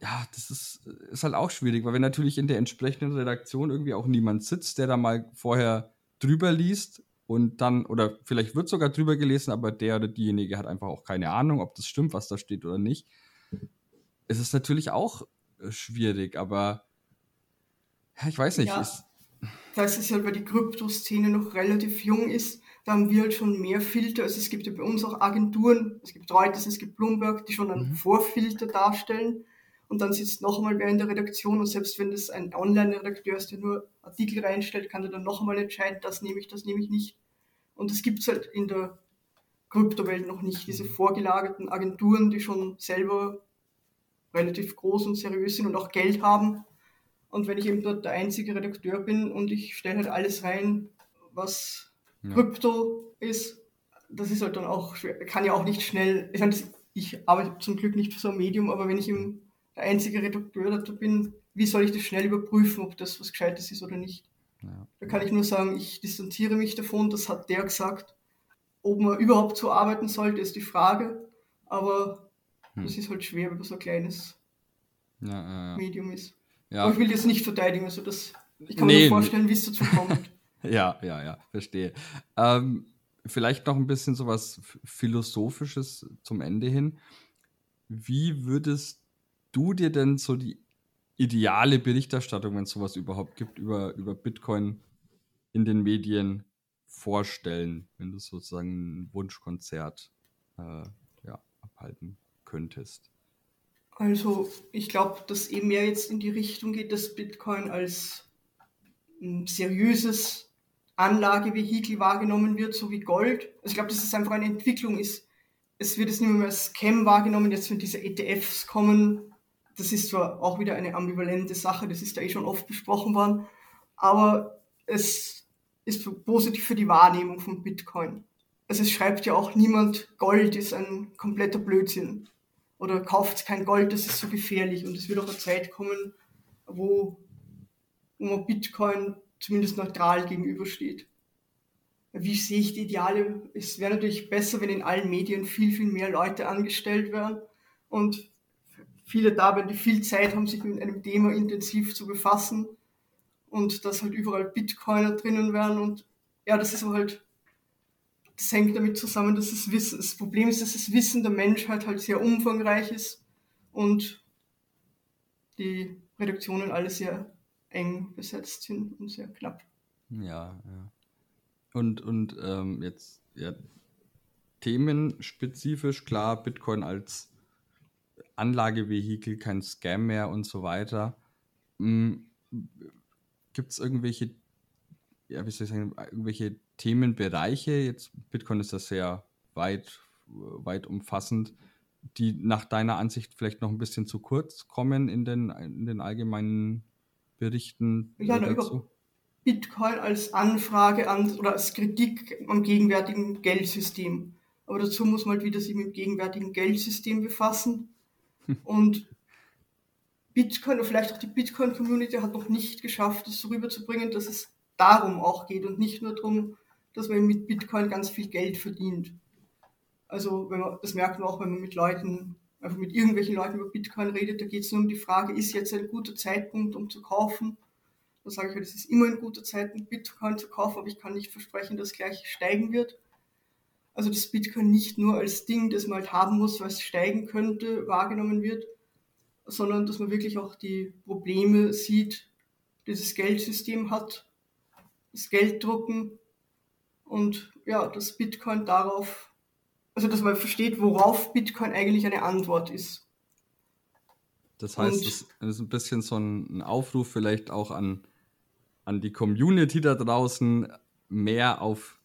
ja, das ist, ist halt auch schwierig, weil wenn natürlich in der entsprechenden Redaktion irgendwie auch niemand sitzt, der da mal vorher drüber liest und dann, oder vielleicht wird sogar drüber gelesen, aber der oder diejenige hat einfach auch keine Ahnung, ob das stimmt, was da steht oder nicht. Es ist natürlich auch äh, schwierig, aber ja, ich weiß nicht. Ja, ist, da es halt, weil die Kryptoszene noch relativ jung ist, da haben wir halt schon mehr Filter. Also es gibt ja bei uns auch Agenturen, es gibt Reuters, es gibt Bloomberg, die schon einen mhm. Vorfilter darstellen. Und dann sitzt noch einmal wer in der Redaktion und selbst wenn das ein Online-Redakteur ist, der nur Artikel reinstellt, kann er dann noch einmal entscheiden, das nehme ich, das nehme ich nicht. Und es gibt halt in der Kryptowelt noch nicht, diese mhm. vorgelagerten Agenturen, die schon selber relativ groß und seriös sind und auch Geld haben. Und wenn ich eben dort der einzige Redakteur bin und ich stelle halt alles rein, was ja. Krypto ist, das ist halt dann auch schwer, kann ja auch nicht schnell, ich, meine, ich arbeite zum Glück nicht für so ein Medium, aber wenn ich eben der einzige Redakteur dazu bin, wie soll ich das schnell überprüfen, ob das was Gescheites ist oder nicht? Ja. Da kann ich nur sagen, ich distanziere mich davon, das hat der gesagt. Ob man überhaupt so arbeiten sollte, ist die Frage. Aber hm. das ist halt schwer, wenn man so ein kleines ja, Medium ist. Aber ich will das nicht verteidigen, also das, ich kann nee, mir vorstellen, wie es dazu kommt. ja, ja, ja, verstehe. Ähm, vielleicht noch ein bisschen so was Philosophisches zum Ende hin. Wie würdest du dir denn so die ideale Berichterstattung, wenn es sowas überhaupt gibt, über, über Bitcoin in den Medien vorstellen, wenn du sozusagen ein Wunschkonzert äh, ja, abhalten könntest? Also ich glaube, dass eben mehr jetzt in die Richtung geht, dass Bitcoin als seriöses Anlagevehikel wahrgenommen wird, so wie Gold. Also ich glaube, dass es einfach eine Entwicklung ist. Es wird jetzt nicht mehr als Scam wahrgenommen, jetzt wenn diese ETFs kommen. Das ist zwar auch wieder eine ambivalente Sache, das ist ja eh schon oft besprochen worden, aber es ist positiv für die Wahrnehmung von Bitcoin. Also es schreibt ja auch niemand, Gold ist ein kompletter Blödsinn oder kauft kein Gold, das ist so gefährlich. Und es wird auch eine Zeit kommen, wo, wo man Bitcoin zumindest neutral gegenübersteht. Wie sehe ich die Ideale? Es wäre natürlich besser, wenn in allen Medien viel, viel mehr Leute angestellt wären und viele dabei, die viel Zeit haben, sich mit einem Thema intensiv zu befassen und dass halt überall Bitcoiner drinnen wären und ja, das ist halt das hängt damit zusammen, dass das Wissen, das Problem ist, dass das Wissen der Menschheit halt sehr umfangreich ist und die Redaktionen alle sehr eng besetzt sind und sehr knapp. Ja, ja. Und, und ähm, jetzt ja, themenspezifisch, klar, Bitcoin als Anlagevehikel, kein Scam mehr und so weiter. Hm, Gibt es irgendwelche, ja, wie soll ich sagen, irgendwelche Themenbereiche, jetzt Bitcoin ist das sehr weit, weit umfassend, die nach deiner Ansicht vielleicht noch ein bisschen zu kurz kommen in den, in den allgemeinen Berichten ja, dazu? Bitcoin als Anfrage an oder als Kritik am gegenwärtigen Geldsystem. Aber dazu muss man halt wieder sich mit dem gegenwärtigen Geldsystem befassen. Und Bitcoin oder vielleicht auch die Bitcoin-Community hat noch nicht geschafft, das so rüberzubringen, dass es darum auch geht und nicht nur darum, dass man mit Bitcoin ganz viel Geld verdient. Also man, das merkt man auch, wenn man mit Leuten, einfach mit irgendwelchen Leuten über Bitcoin redet, da geht es nur um die Frage, ist jetzt ein guter Zeitpunkt, um zu kaufen? Da sage ich halt, es ist immer ein guter Zeitpunkt, Bitcoin zu kaufen, aber ich kann nicht versprechen, dass es gleich steigen wird. Also dass Bitcoin nicht nur als Ding, das man halt haben muss, weil es steigen könnte, wahrgenommen wird, sondern dass man wirklich auch die Probleme sieht, die das Geldsystem hat, das Gelddrucken, und ja, dass Bitcoin darauf, also dass man versteht, worauf Bitcoin eigentlich eine Antwort ist. Das heißt, es ist ein bisschen so ein Aufruf vielleicht auch an, an die Community da draußen, mehr auf,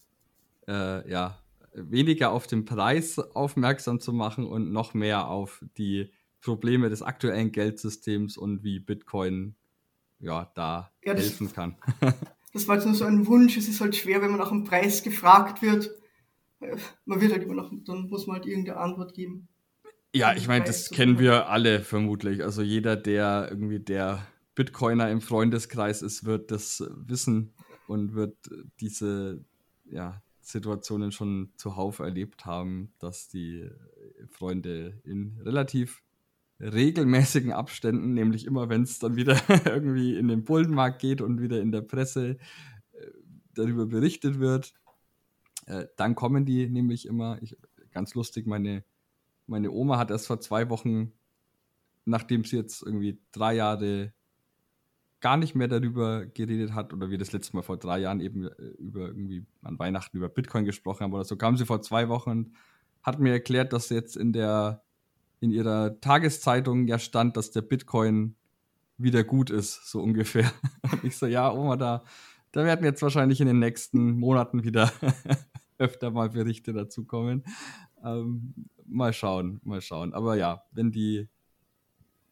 äh, ja, weniger auf den Preis aufmerksam zu machen und noch mehr auf die Probleme des aktuellen Geldsystems und wie Bitcoin ja da ja, helfen kann. das war jetzt nur so ein Wunsch. Es ist halt schwer, wenn man nach einem Preis gefragt wird. Man wird halt immer noch, dann muss man halt irgendeine Antwort geben. Ja, ich meine, das kennen wir alle vermutlich. Also jeder, der irgendwie der Bitcoiner im Freundeskreis ist, wird das wissen und wird diese ja, Situationen schon zuhauf erlebt haben, dass die Freunde in relativ regelmäßigen Abständen, nämlich immer, wenn es dann wieder irgendwie in den Bullenmarkt geht und wieder in der Presse äh, darüber berichtet wird, äh, dann kommen die nämlich immer, ich, ganz lustig, meine, meine Oma hat erst vor zwei Wochen, nachdem sie jetzt irgendwie drei Jahre gar nicht mehr darüber geredet hat oder wir das letzte Mal vor drei Jahren eben äh, über irgendwie an Weihnachten über Bitcoin gesprochen haben oder so, kam sie vor zwei Wochen und hat mir erklärt, dass jetzt in der in ihrer Tageszeitung ja stand, dass der Bitcoin wieder gut ist, so ungefähr. Und ich so, ja, Oma, da, da werden jetzt wahrscheinlich in den nächsten Monaten wieder öfter mal Berichte dazu kommen. Ähm, mal schauen, mal schauen. Aber ja, wenn die,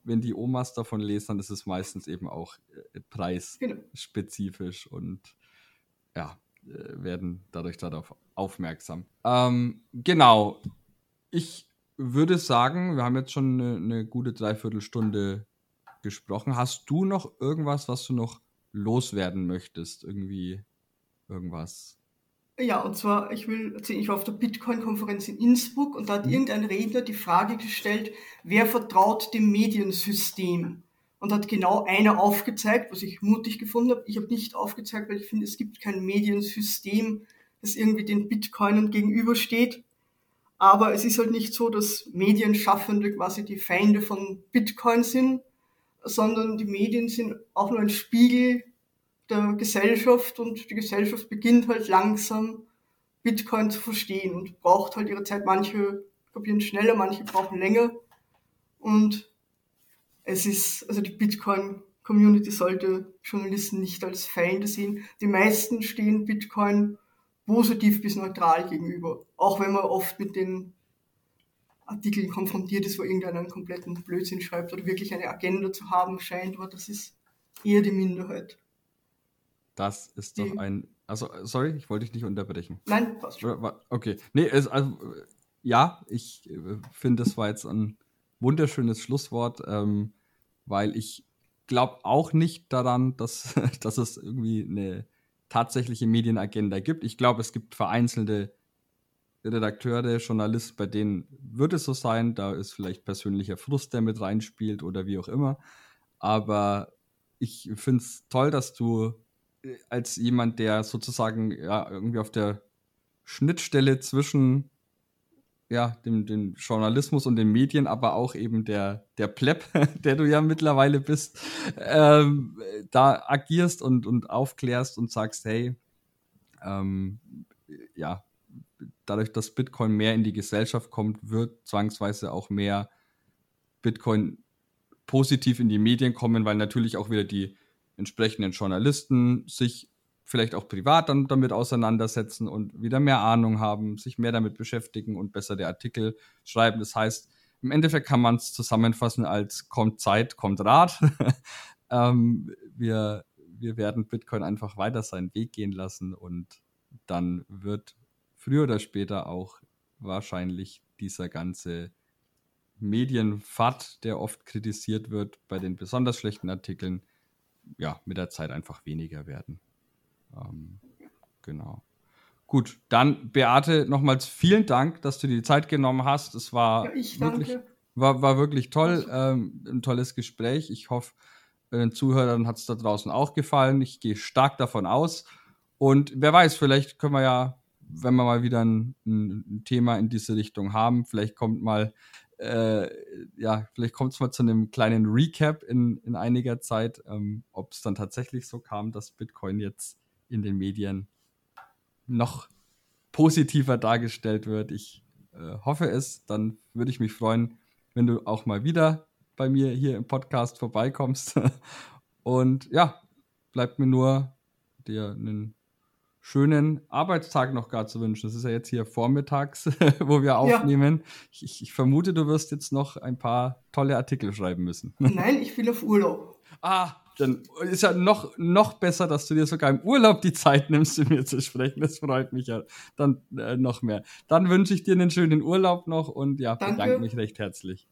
wenn die Omas davon lesen, dann ist es meistens eben auch äh, preisspezifisch genau. und ja, äh, werden dadurch darauf aufmerksam. Ähm, genau. Ich würde sagen, wir haben jetzt schon eine, eine gute Dreiviertelstunde gesprochen. Hast du noch irgendwas, was du noch loswerden möchtest? Irgendwie irgendwas? Ja, und zwar, ich will erzählen, ich war auf der Bitcoin-Konferenz in Innsbruck und da hat mhm. irgendein Redner die Frage gestellt, wer vertraut dem Mediensystem? Und hat genau einer aufgezeigt, was ich mutig gefunden habe. Ich habe nicht aufgezeigt, weil ich finde, es gibt kein Mediensystem, das irgendwie den Bitcoinern gegenübersteht. Aber es ist halt nicht so, dass Medienschaffende quasi die Feinde von Bitcoin sind, sondern die Medien sind auch nur ein Spiegel der Gesellschaft und die Gesellschaft beginnt halt langsam Bitcoin zu verstehen und braucht halt ihre Zeit. Manche kapieren schneller, manche brauchen länger. Und es ist, also die Bitcoin-Community sollte Journalisten nicht als Feinde sehen. Die meisten stehen Bitcoin positiv bis neutral gegenüber. Auch wenn man oft mit den Artikeln konfrontiert ist, wo irgendeiner einen kompletten Blödsinn schreibt oder wirklich eine Agenda zu haben scheint, aber das ist eher die Minderheit. Das ist doch ein. Also, sorry, ich wollte dich nicht unterbrechen. Nein, passt schon. Okay. Nee, es, also, ja, ich äh, finde, das war jetzt ein wunderschönes Schlusswort, ähm, weil ich glaube auch nicht daran, dass, dass es irgendwie eine tatsächliche Medienagenda gibt. Ich glaube, es gibt vereinzelte Redakteure, Journalisten, bei denen wird es so sein. Da ist vielleicht persönlicher Frust, der mit reinspielt oder wie auch immer. Aber ich finde es toll, dass du äh, als jemand, der sozusagen ja irgendwie auf der Schnittstelle zwischen ja, dem, dem Journalismus und den Medien, aber auch eben der, der Pleb, der du ja mittlerweile bist, ähm, da agierst und, und aufklärst und sagst, hey, ähm, ja, dadurch, dass Bitcoin mehr in die Gesellschaft kommt, wird zwangsweise auch mehr Bitcoin positiv in die Medien kommen, weil natürlich auch wieder die entsprechenden Journalisten sich vielleicht auch privat dann damit auseinandersetzen und wieder mehr Ahnung haben, sich mehr damit beschäftigen und besser der Artikel schreiben. Das heißt, im Endeffekt kann man es zusammenfassen als kommt Zeit, kommt Rat. ähm, wir, wir werden Bitcoin einfach weiter seinen Weg gehen lassen und dann wird früher oder später auch wahrscheinlich dieser ganze Medienfad, der oft kritisiert wird bei den besonders schlechten Artikeln, ja, mit der Zeit einfach weniger werden. Ähm, genau. Gut, dann Beate, nochmals vielen Dank, dass du dir die Zeit genommen hast. Es war ja, wirklich, war, war wirklich toll, ähm, ein tolles Gespräch. Ich hoffe, den Zuhörern hat es da draußen auch gefallen. Ich gehe stark davon aus. Und wer weiß, vielleicht können wir ja wenn wir mal wieder ein, ein, Thema in diese Richtung haben, vielleicht kommt mal, äh, ja, vielleicht kommt es mal zu einem kleinen Recap in, in einiger Zeit, ähm, ob es dann tatsächlich so kam, dass Bitcoin jetzt in den Medien noch positiver dargestellt wird. Ich äh, hoffe es, dann würde ich mich freuen, wenn du auch mal wieder bei mir hier im Podcast vorbeikommst. Und ja, bleibt mir nur dir einen schönen Arbeitstag noch gar zu wünschen. Das ist ja jetzt hier vormittags, wo wir aufnehmen. Ja. Ich, ich, vermute, du wirst jetzt noch ein paar tolle Artikel schreiben müssen. Nein, ich will auf Urlaub. Ah, dann ist ja noch, noch besser, dass du dir sogar im Urlaub die Zeit nimmst, mit mir zu sprechen. Das freut mich ja dann äh, noch mehr. Dann wünsche ich dir einen schönen Urlaub noch und ja, Danke. bedanke mich recht herzlich.